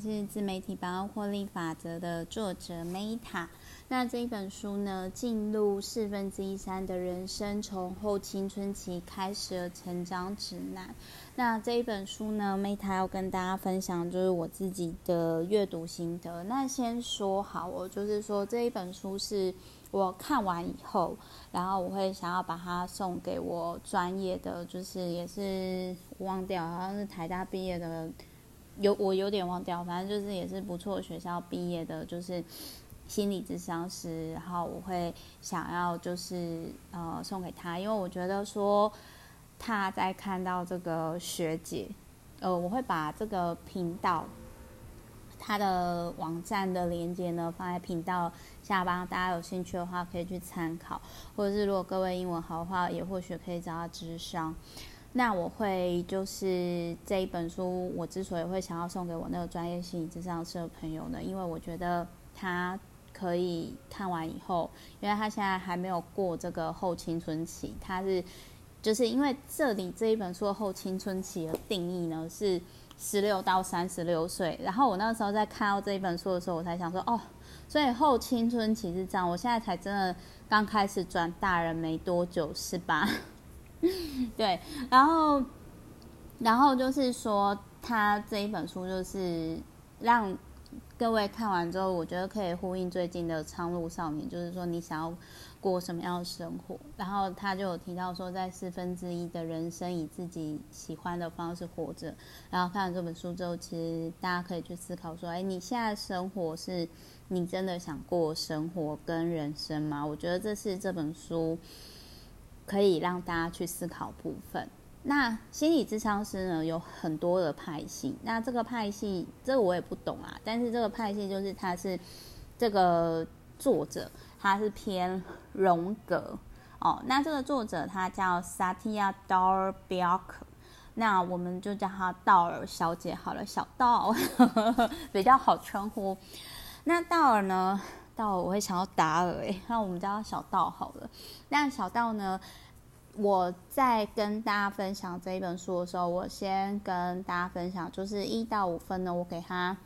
是自媒体百万获利法则的作者 Meta。那这一本书呢，进入四分之一三的人生，从后青春期开始的成长指南。那这一本书呢，Meta 要跟大家分享就是我自己的阅读心得。那先说好，我就是说这一本书是我看完以后，然后我会想要把它送给我专业的，就是也是忘掉，好像是台大毕业的，有我有点忘掉，反正就是也是不错学校毕业的，就是。心理咨商师，然后我会想要就是呃送给他，因为我觉得说他在看到这个学姐，呃，我会把这个频道他的网站的链接呢放在频道下方，大家有兴趣的话可以去参考，或者是如果各位英文好的话，也或许可以找他咨商。那我会就是这一本书，我之所以会想要送给我那个专业心理咨商师的朋友呢，因为我觉得他。可以看完以后，因为他现在还没有过这个后青春期，他是就是因为这里这一本书的后青春期的定义呢是十六到三十六岁，然后我那时候在看到这一本书的时候，我才想说哦，所以后青春期是这样，我现在才真的刚开始转大人没多久是吧？对，然后然后就是说他这一本书就是让。各位看完之后，我觉得可以呼应最近的《苍鹭少年》，就是说你想要过什么样的生活。然后他就有提到说，在四分之一的人生以自己喜欢的方式活着。然后看完这本书之后，其实大家可以去思考说，哎，你现在生活是你真的想过生活跟人生吗？我觉得这是这本书可以让大家去思考部分。那心理智商师呢，有很多的派系，那这个派系这个我也不懂啊，但是这个派系就是他是这个作者，他是偏荣格哦。那这个作者他叫 Satya Daur Bhalke，那我们就叫他道尔小姐好了，小道 比较好称呼。那道尔呢，道尔我会想要达尔哎，那我们叫他小道好了。那小道呢？我在跟大家分享这一本书的时候，我先跟大家分享，就是一到五分呢，我给他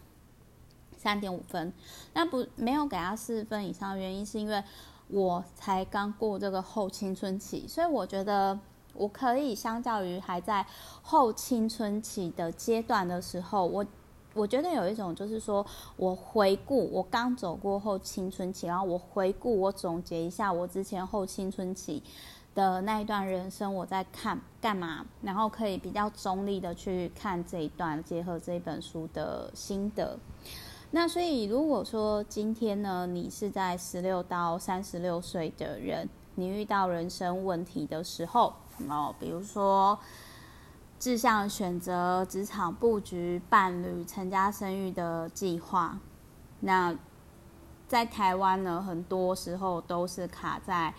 三点五分。那不没有给他四分以上的原因，是因为我才刚过这个后青春期，所以我觉得我可以相较于还在后青春期的阶段的时候，我我觉得有一种就是说我回顾我刚走过后青春期，然后我回顾我总结一下我之前后青春期。的那一段人生，我在看干嘛？然后可以比较中立的去看这一段，结合这本书的心得。那所以，如果说今天呢，你是在十六到三十六岁的人，你遇到人生问题的时候，哦，比如说志向选择、职场布局、伴侣、成家生育的计划，那在台湾呢，很多时候都是卡在。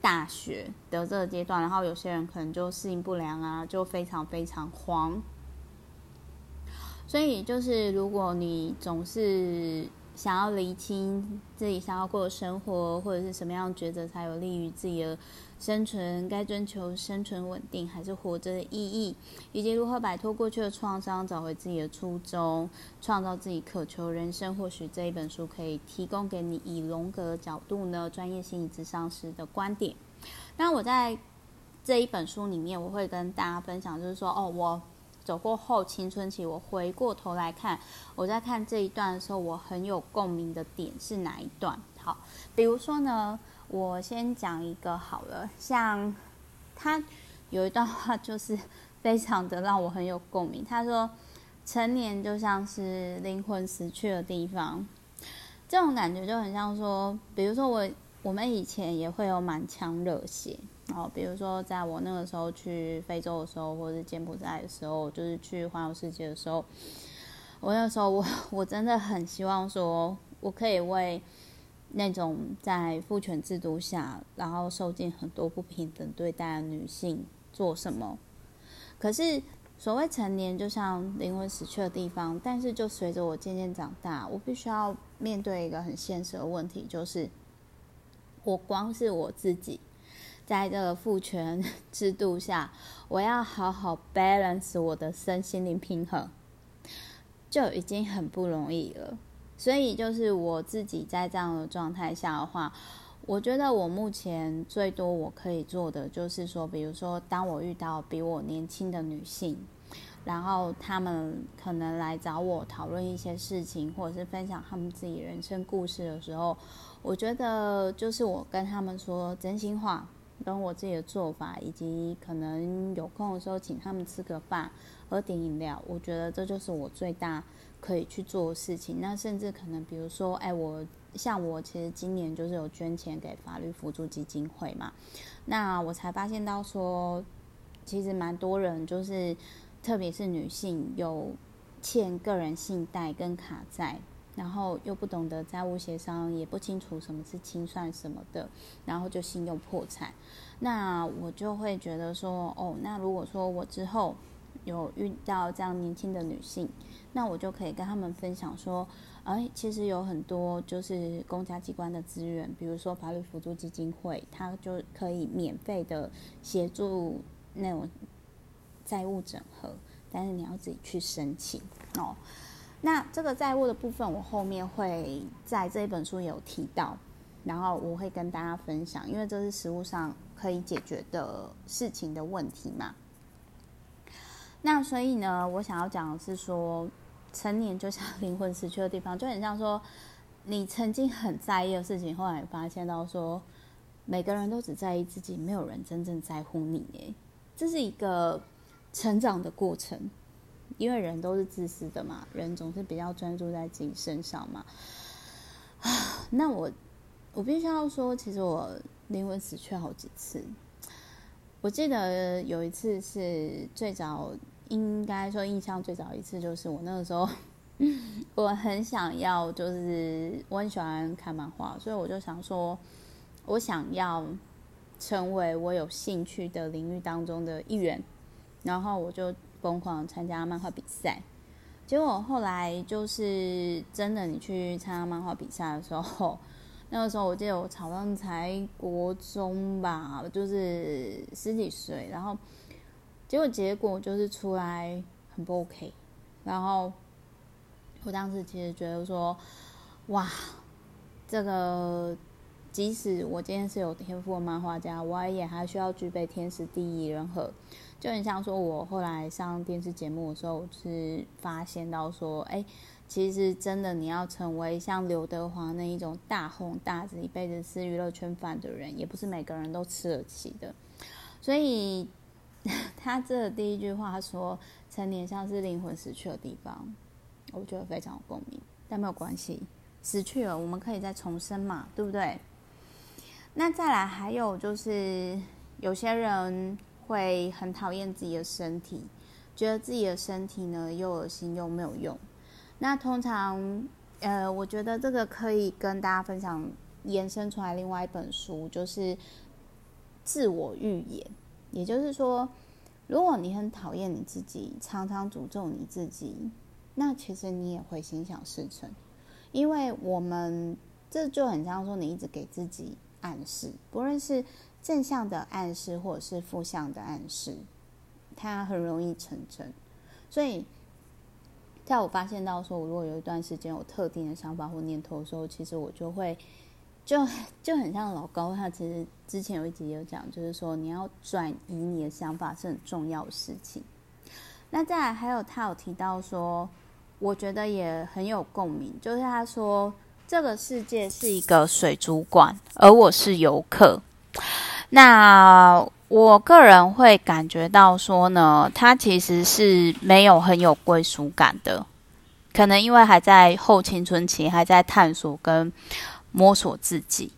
大学的这个阶段，然后有些人可能就适应不良啊，就非常非常慌。所以就是，如果你总是想要厘清自己想要过的生活，或者是什么样抉择才有利于自己的生存，该追求生存稳定还是活着的意义，以及如何摆脱过去的创伤，找回自己的初衷，创造自己渴求人生，或许这一本书可以提供给你以荣格角度呢，专业心理咨商师的观点。那我在这一本书里面，我会跟大家分享，就是说，哦，我走过后青春期，我回过头来看，我在看这一段的时候，我很有共鸣的点是哪一段？好，比如说呢。我先讲一个好了，像他有一段话，就是非常的让我很有共鸣。他说：“成年就像是灵魂死去的地方。”这种感觉就很像说，比如说我我们以前也会有满腔热血，然后比如说在我那个时候去非洲的时候，或者是柬埔寨的时候，就是去环游世界的时候，我那时候我我真的很希望说，我可以为。那种在父权制度下，然后受尽很多不平等对待的女性做什么？可是所谓成年，就像灵魂死去的地方。但是就随着我渐渐长大，我必须要面对一个很现实的问题，就是我光是我自己，在这个父权 制度下，我要好好 balance 我的身心灵平衡。就已经很不容易了。所以就是我自己在这样的状态下的话，我觉得我目前最多我可以做的就是说，比如说当我遇到比我年轻的女性。然后她们可能来找我讨论一些事情，或者是分享他们自己人生故事的时候，我觉得就是我跟她们说真心话，跟我自己的做法，以及可能有空的时候请他们吃个饭，喝点饮料，我觉得这就是我最大可以去做的事情。那甚至可能比如说，哎，我像我其实今年就是有捐钱给法律扶助基金会嘛，那我才发现到说，其实蛮多人就是。特别是女性有欠个人信贷跟卡债，然后又不懂得债务协商，也不清楚什么是清算什么的，然后就信用破产。那我就会觉得说，哦，那如果说我之后有遇到这样年轻的女性，那我就可以跟他们分享说，哎，其实有很多就是公家机关的资源，比如说法律辅助基金会，它就可以免费的协助那种。债务整合，但是你要自己去申请哦。那这个债务的部分，我后面会在这一本书有提到，然后我会跟大家分享，因为这是实务上可以解决的事情的问题嘛。那所以呢，我想要讲的是说，成年就像灵魂死去的地方，就很像说，你曾经很在意的事情，后来发现到说，每个人都只在意自己，没有人真正在乎你。哎，这是一个。成长的过程，因为人都是自私的嘛，人总是比较专注在自己身上嘛。啊，那我我必须要说，其实我灵魂死去好几次。我记得有一次是最早，应该说印象最早一次，就是我那个时候，我很想要，就是我很喜欢看漫画，所以我就想说，我想要成为我有兴趣的领域当中的一员。然后我就疯狂参加漫画比赛，结果后来就是真的，你去参加漫画比赛的时候，那个时候我记得我好像才国中吧，就是十几岁，然后结果结果就是出来很不 OK，然后我当时其实觉得说，哇，这个即使我今天是有天赋的漫画家，我也还需要具备天时地利人和。就很像说，我后来上电视节目的时候，是发现到说，哎，其实真的你要成为像刘德华那一种大红大紫、一辈子吃娱乐圈饭的人，也不是每个人都吃得起的。所以 他这第一句话说，成年像是灵魂死去的地方，我觉得非常有共鸣。但没有关系，死去了，我们可以再重生嘛，对不对？那再来还有就是有些人。会很讨厌自己的身体，觉得自己的身体呢又恶心又没有用。那通常，呃，我觉得这个可以跟大家分享，延伸出来另外一本书，就是自我预言。也就是说，如果你很讨厌你自己，常常诅咒你自己，那其实你也会心想事成。因为我们这就很像说，你一直给自己暗示，不论是。正向的暗示或者是负向的暗示，它很容易成真。所以，在我发现到说，我如果有一段时间有特定的想法或念头的时候，其实我就会就就很像老高，他其实之前有一集有讲，就是说你要转移你的想法是很重要的事情。那再来还有他有提到说，我觉得也很有共鸣，就是他说这个世界是一个水族馆，而我是游客。那我个人会感觉到说呢，他其实是没有很有归属感的，可能因为还在后青春期，还在探索跟摸索自己。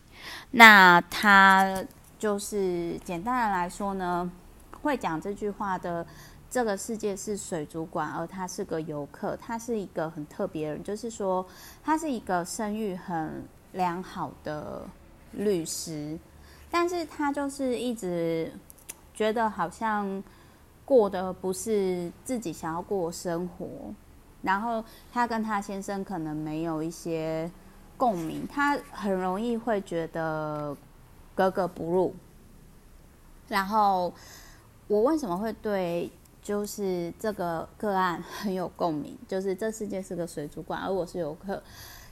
那他就是简单的来说呢，会讲这句话的这个世界是水族馆，而他是个游客，他是一个很特别人，就是说他是一个声誉很良好的律师。但是他就是一直觉得好像过的不是自己想要过的生活，然后他跟他先生可能没有一些共鸣，他很容易会觉得格格不入。然后我为什么会对就是这个个案很有共鸣，就是这世界是个水族馆，而我是游客，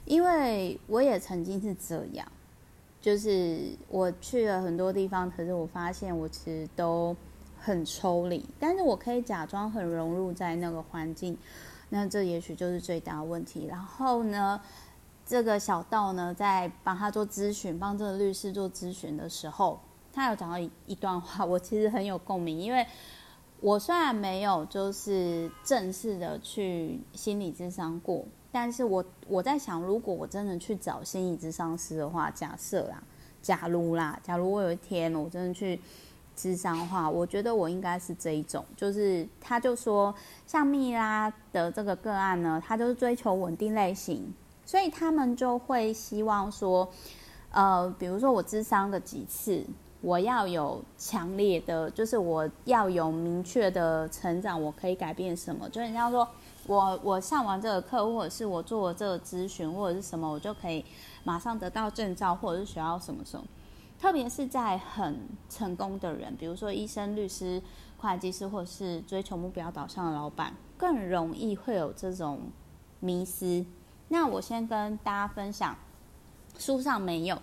因为我也曾经是这样，就是我去了很多地方，可是我发现我其实都很抽离，但是我可以假装很融入在那个环境，那这也许就是最大的问题。然后呢，这个小道呢，在帮他做咨询，帮这个律师做咨询的时候，他有讲到一一段话，我其实很有共鸣，因为我虽然没有就是正式的去心理咨商过，但是我我在想，如果我真的去找心理咨商师的话，假设啦，假如啦，假如我有一天我真的去咨商的话，我觉得我应该是这一种，就是他就说，像蜜拉的这个个案呢，他就是追求稳定类型。所以他们就会希望说，呃，比如说我咨商个几次，我要有强烈的，就是我要有明确的成长，我可以改变什么？就人家说我我上完这个课，或者是我做这个咨询，或者是什么，我就可以马上得到证照，或者是学到什么什么。特别是在很成功的人，比如说医生、律师、会计师，或者是追求目标导向的老板，更容易会有这种迷思。那我先跟大家分享，书上没有，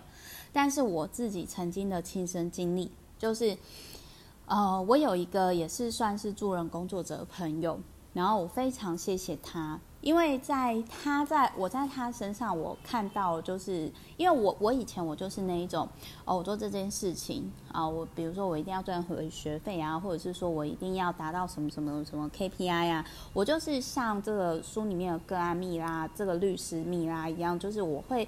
但是我自己曾经的亲身经历，就是，呃，我有一个也是算是助人工作者的朋友，然后我非常谢谢他。因为在他在我在他身上，我看到就是，因为我我以前我就是那一种哦，我做这件事情啊，我比如说我一定要赚回学费啊，或者是说我一定要达到什么什么什么 KPI 啊，我就是像这个书里面的个案蜜拉，这个律师蜜拉一样，就是我会。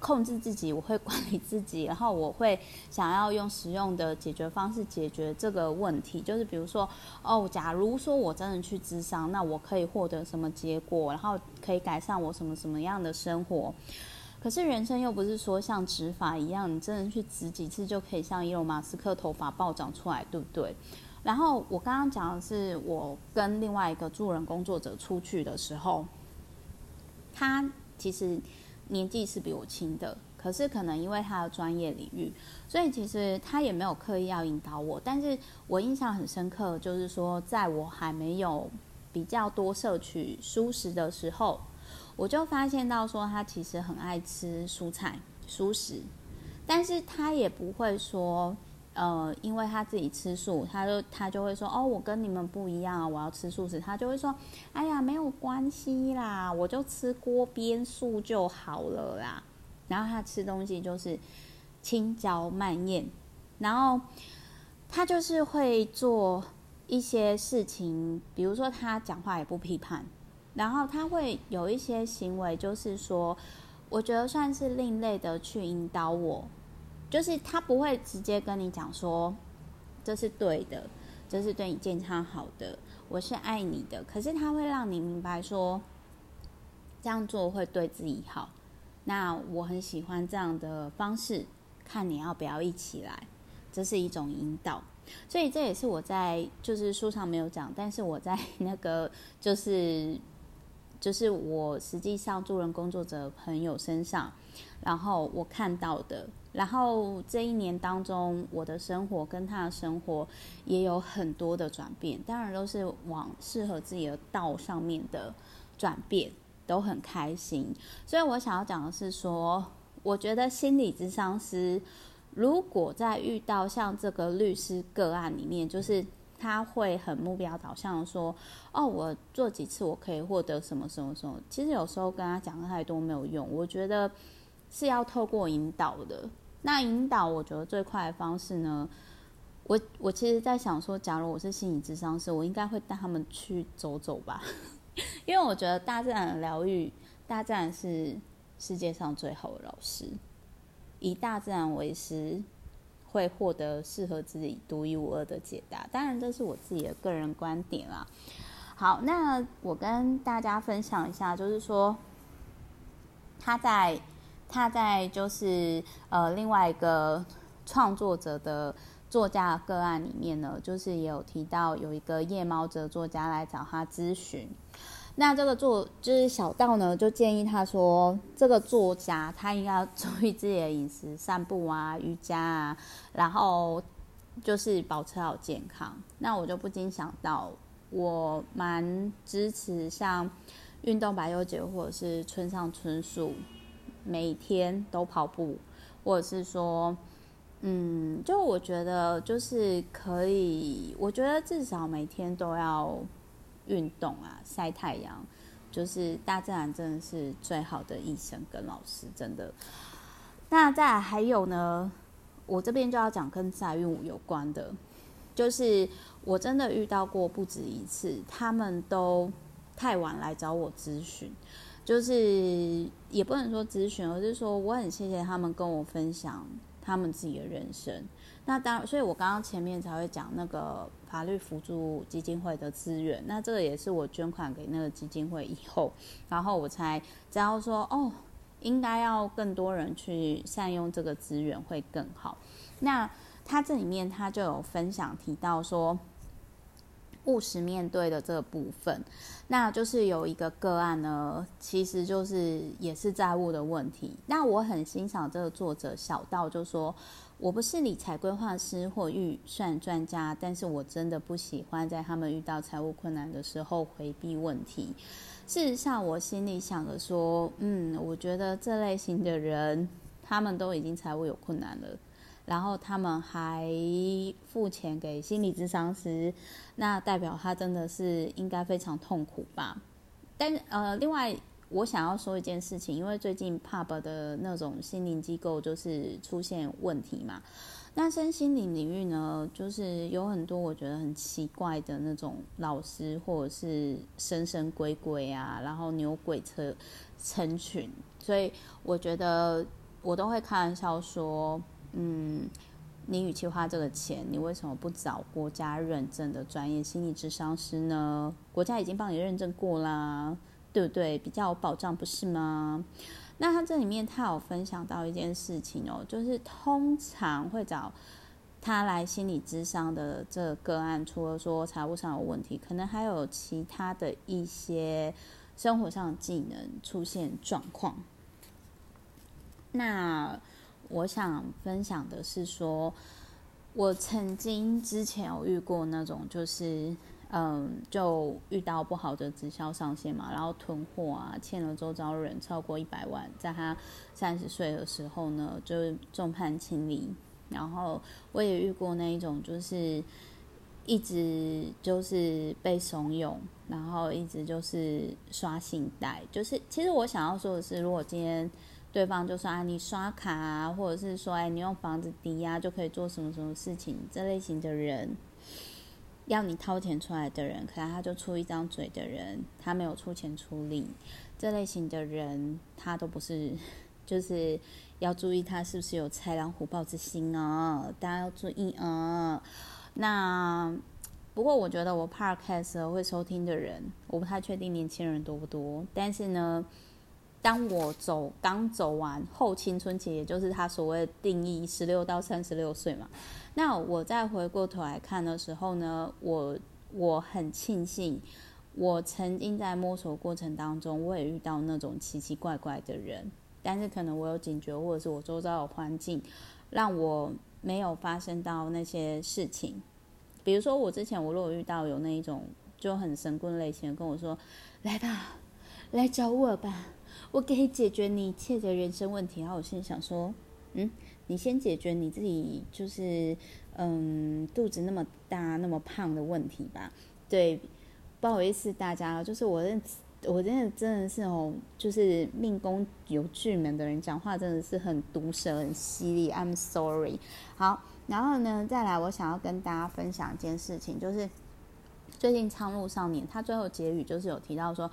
控制自己，我会管理自己，然后我会想要用实用的解决方式解决这个问题。就是比如说，哦，假如说我真的去咨商，那我可以获得什么结果？然后可以改善我什么什么样的生活？可是人生又不是说像植发一样，你真的去植几次就可以像伊隆马斯克头发暴长出来，对不对？然后我刚刚讲的是我跟另外一个助人工作者出去的时候，他其实。年纪是比我轻的，可是可能因为他的专业领域，所以其实他也没有刻意要引导我。但是我印象很深刻，就是说在我还没有比较多摄取蔬食的时候，我就发现到说他其实很爱吃蔬菜、蔬食，但是他也不会说。呃，因为他自己吃素，他就他就会说哦，我跟你们不一样啊，我要吃素食。他就会说，哎呀，没有关系啦，我就吃锅边素就好了啦。然后他吃东西就是轻嚼慢咽，然后他就是会做一些事情，比如说他讲话也不批判，然后他会有一些行为，就是说，我觉得算是另类的去引导我。就是他不会直接跟你讲说，这是对的，这是对你健康好的，我是爱你的。可是他会让你明白说，这样做会对自己好。那我很喜欢这样的方式，看你要不要一起来。这是一种引导，所以这也是我在就是书上没有讲，但是我在 那个就是就是我实际上助人工作者朋友身上，然后我看到的。然后这一年当中，我的生活跟他的生活也有很多的转变，当然都是往适合自己的道上面的转变，都很开心。所以我想要讲的是说，我觉得心理咨商师如果在遇到像这个律师个案里面，就是他会很目标导向的说，哦，我做几次我可以获得什么什么什么。其实有时候跟他讲太多没有用，我觉得是要透过引导的。那引导，我觉得最快的方式呢，我我其实在想说，假如我是心理咨商师，我应该会带他们去走走吧，因为我觉得大自然的疗愈，大自然是世界上最好的老师，以大自然为师，会获得适合自己独一无二的解答。当然，这是我自己的个人观点啦。好，那我跟大家分享一下，就是说他在。他在就是呃另外一个创作者的作家个案里面呢，就是也有提到有一个夜猫子作家来找他咨询。那这个作就是小道呢，就建议他说，这个作家他应该要注意自己的饮食、散步啊、瑜伽啊，然后就是保持好健康。那我就不禁想到，我蛮支持像运动白优姐或者是村上春树，每天都跑步，或者是说，嗯，就我觉得就是可以，我觉得至少每天都要运动啊，晒太阳，就是大自然真的是最好的医生跟老师，真的。那再来还有呢，我这边就要讲跟载运有关的，就是我真的遇到过不止一次，他们都太晚来找我咨询。就是也不能说咨询，而是说我很谢谢他们跟我分享他们自己的人生。那当然，所以我刚刚前面才会讲那个法律扶助基金会的资源。那这个也是我捐款给那个基金会以后，然后我才知道说，哦，应该要更多人去善用这个资源会更好。那他这里面他就有分享提到说。务实面对的这个部分，那就是有一个个案呢，其实就是也是债务的问题。那我很欣赏这个作者小道，就说我不是理财规划师或预算专家，但是我真的不喜欢在他们遇到财务困难的时候回避问题。事实上，我心里想着说，嗯，我觉得这类型的人，他们都已经财务有困难了。然后他们还付钱给心理咨商师，那代表他真的是应该非常痛苦吧？但呃，另外我想要说一件事情，因为最近 Pub 的那种心灵机构就是出现问题嘛，那身心灵领域呢，就是有很多我觉得很奇怪的那种老师，或者是神神鬼鬼啊，然后牛鬼车成群，所以我觉得我都会开玩笑说。嗯，你与其花这个钱，你为什么不找国家认证的专业心理咨商师呢？国家已经帮你认证过啦，对不对？比较有保障，不是吗？那他这里面他有分享到一件事情哦，就是通常会找他来心理咨商的这个个案，除了说财务上有问题，可能还有其他的一些生活上的技能出现状况。那。我想分享的是说，我曾经之前有遇过那种，就是嗯，就遇到不好的直销上线嘛，然后囤货啊，欠了周遭人超过一百万，在他三十岁的时候呢，就众叛亲离。然后我也遇过那一种，就是一直就是被怂恿，然后一直就是刷信贷。就是其实我想要说的是，如果今天。对方就说啊，你刷卡啊，或者是说哎，你用房子抵押就可以做什么什么事情，这类型的人，要你掏钱出来的人，可能他就出一张嘴的人，他没有出钱出力，这类型的人，他都不是，就是要注意他是不是有豺狼虎豹之心哦，大家要注意啊。那不过我觉得我 Podcast 会收听的人，我不太确定年轻人多不多，但是呢。当我走刚走完后青春期，也就是他所谓定义十六到三十六岁嘛，那我再回过头来看的时候呢，我我很庆幸，我曾经在摸索过程当中，我也遇到那种奇奇怪怪的人，但是可能我有警觉，或者是我周遭的环境让我没有发生到那些事情。比如说我之前我如果遇到有那一种就很神棍类型的跟我说，来吧，来找我吧。我可以解决你一切的人生问题，然后我心里想说，嗯，你先解决你自己，就是嗯肚子那么大那么胖的问题吧。对，不好意思大家，就是我认我真的真的是哦，就是命宫有巨门的人讲话真的是很毒舌很犀利。I'm sorry。好，然后呢，再来我想要跟大家分享一件事情，就是最近《苍鹭少年》他最后结语就是有提到说。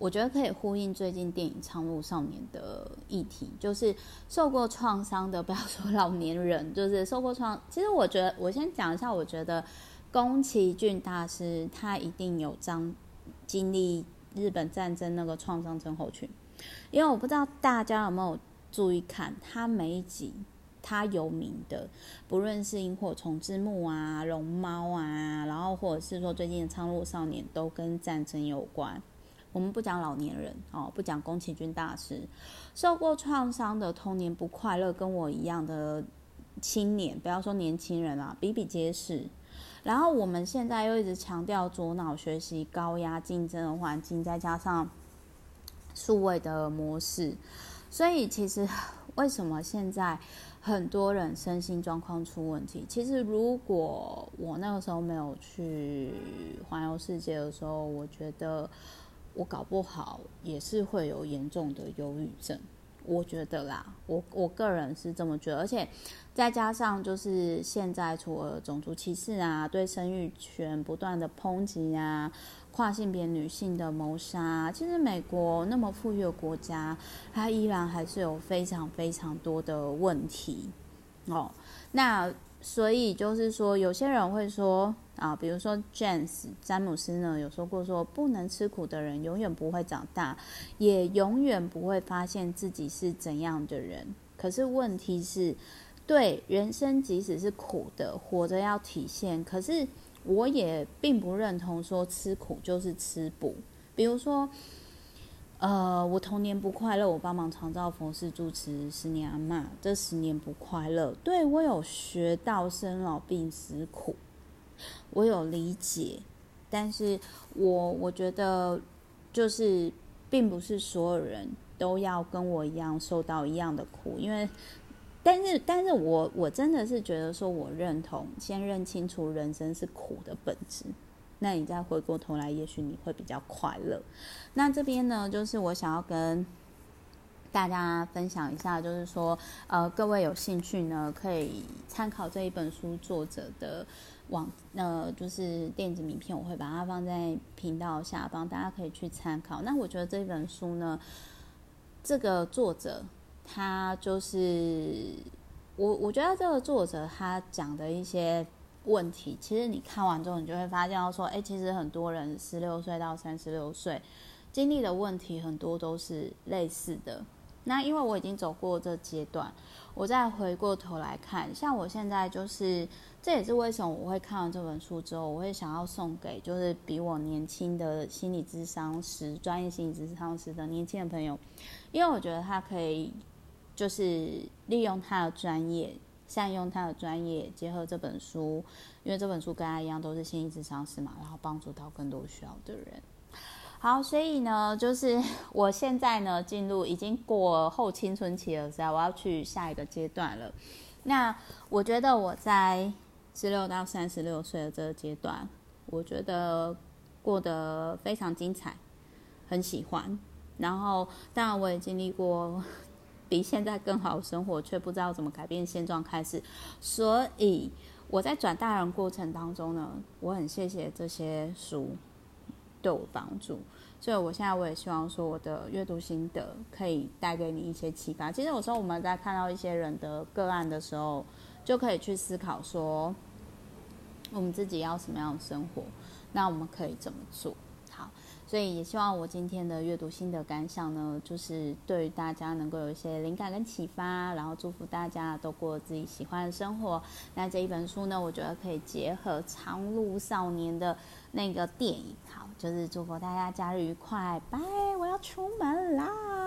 我觉得可以呼应最近电影《苍鹭少年》的议题，就是受过创伤的，不要说老年人，就是受过创。其实我觉得，我先讲一下，我觉得宫崎骏大师他一定有张经历日本战争那个创伤症候群，因为我不知道大家有没有注意看他每一集他有名的，不论是萤火虫之墓啊、龙猫啊，然后或者是说最近的《苍鹭少年》，都跟战争有关。我们不讲老年人哦，不讲宫崎骏大师，受过创伤的童年不快乐，跟我一样的青年，不要说年轻人啦，比比皆是。然后我们现在又一直强调左脑学习、高压竞争的环境，再加上数位的模式，所以其实 为什么现在很多人身心状况出问题？其实如果我那个时候没有去环游世界的时候，我觉得我搞不好也是会有严重的忧郁症。我觉得啦，我我个人是这么觉得，而且再加上就是现在除了种族歧视啊，对生育权不断的抨击啊，跨性别女性的谋杀，其实美国那么富裕的国家，它依然还是有非常非常多的问题哦。那所以就是说，有些人会说。啊，比如说 James 詹姆斯呢，有说过说，不能吃苦的人永远不会长大，也永远不会发现自己是怎样的人。可是问题是，对人生即使是苦的，活着要体现。可是我也并不认同说吃苦就是吃补。比如说，呃，我童年不快乐，我帮忙长照佛事住持十年阿嬷，这十年不快乐，对我有学到生老病死苦。我有理解，但是我我觉得就是并不是所有人都要跟我一样受到一样的苦，因为，但是但是我我真的是觉得说，我认同先认清楚人生是苦的本质，那你再回过头来，也许你会比较快乐。那这边呢，就是我想要跟大家分享一下，就是说，呃，各位有兴趣呢，可以参考这一本书作者的。网呃，就是电子名片，我会把它放在频道下方，大家可以去参考。那我觉得这本书呢，这个作者他就是我，我觉得这个作者他讲的一些问题，其实你看完之后，你就会发现说，哎，其实很多人十六岁到三十六岁经历的问题很多都是类似的。那因为我已经走过这阶段，我再回过头来看，像我现在就是。这也是为什么我会看完这本书之后，我会想要送给就是比我年轻的心理咨商师、专业心理咨商师的年轻的朋友，因为我觉得他可以就是利用他的专业，善用他的专业，结合这本书，因为这本书跟他一样都是心理智商师嘛，然后帮助到更多需要的人。好，所以呢，就是我现在呢进入已经过后青春期了，所以我要去下一个阶段了。那我觉得我在。十六到三十六岁的这个阶段，我觉得过得非常精彩，很喜欢。然后，当然我也经历过比现在更好的生活，却不知道怎么改变现状开始。所以我在转大人过程当中呢，我很谢谢这些书对我帮助。所以我现在我也希望说，我的阅读心得可以带给你一些启发。其实有时候我们在看到一些人的个案的时候，就可以去思考说，我们自己要什么样的生活？那我们可以怎么做？所以也希望我今天的阅读心得感想呢，就是对于大家能够有一些灵感跟启发，然后祝福大家都过自己喜欢的生活。那这一本书呢，我觉得可以结合《长路少年》的那个电影，好，就是祝福大家假日愉快，拜，我要出门啦。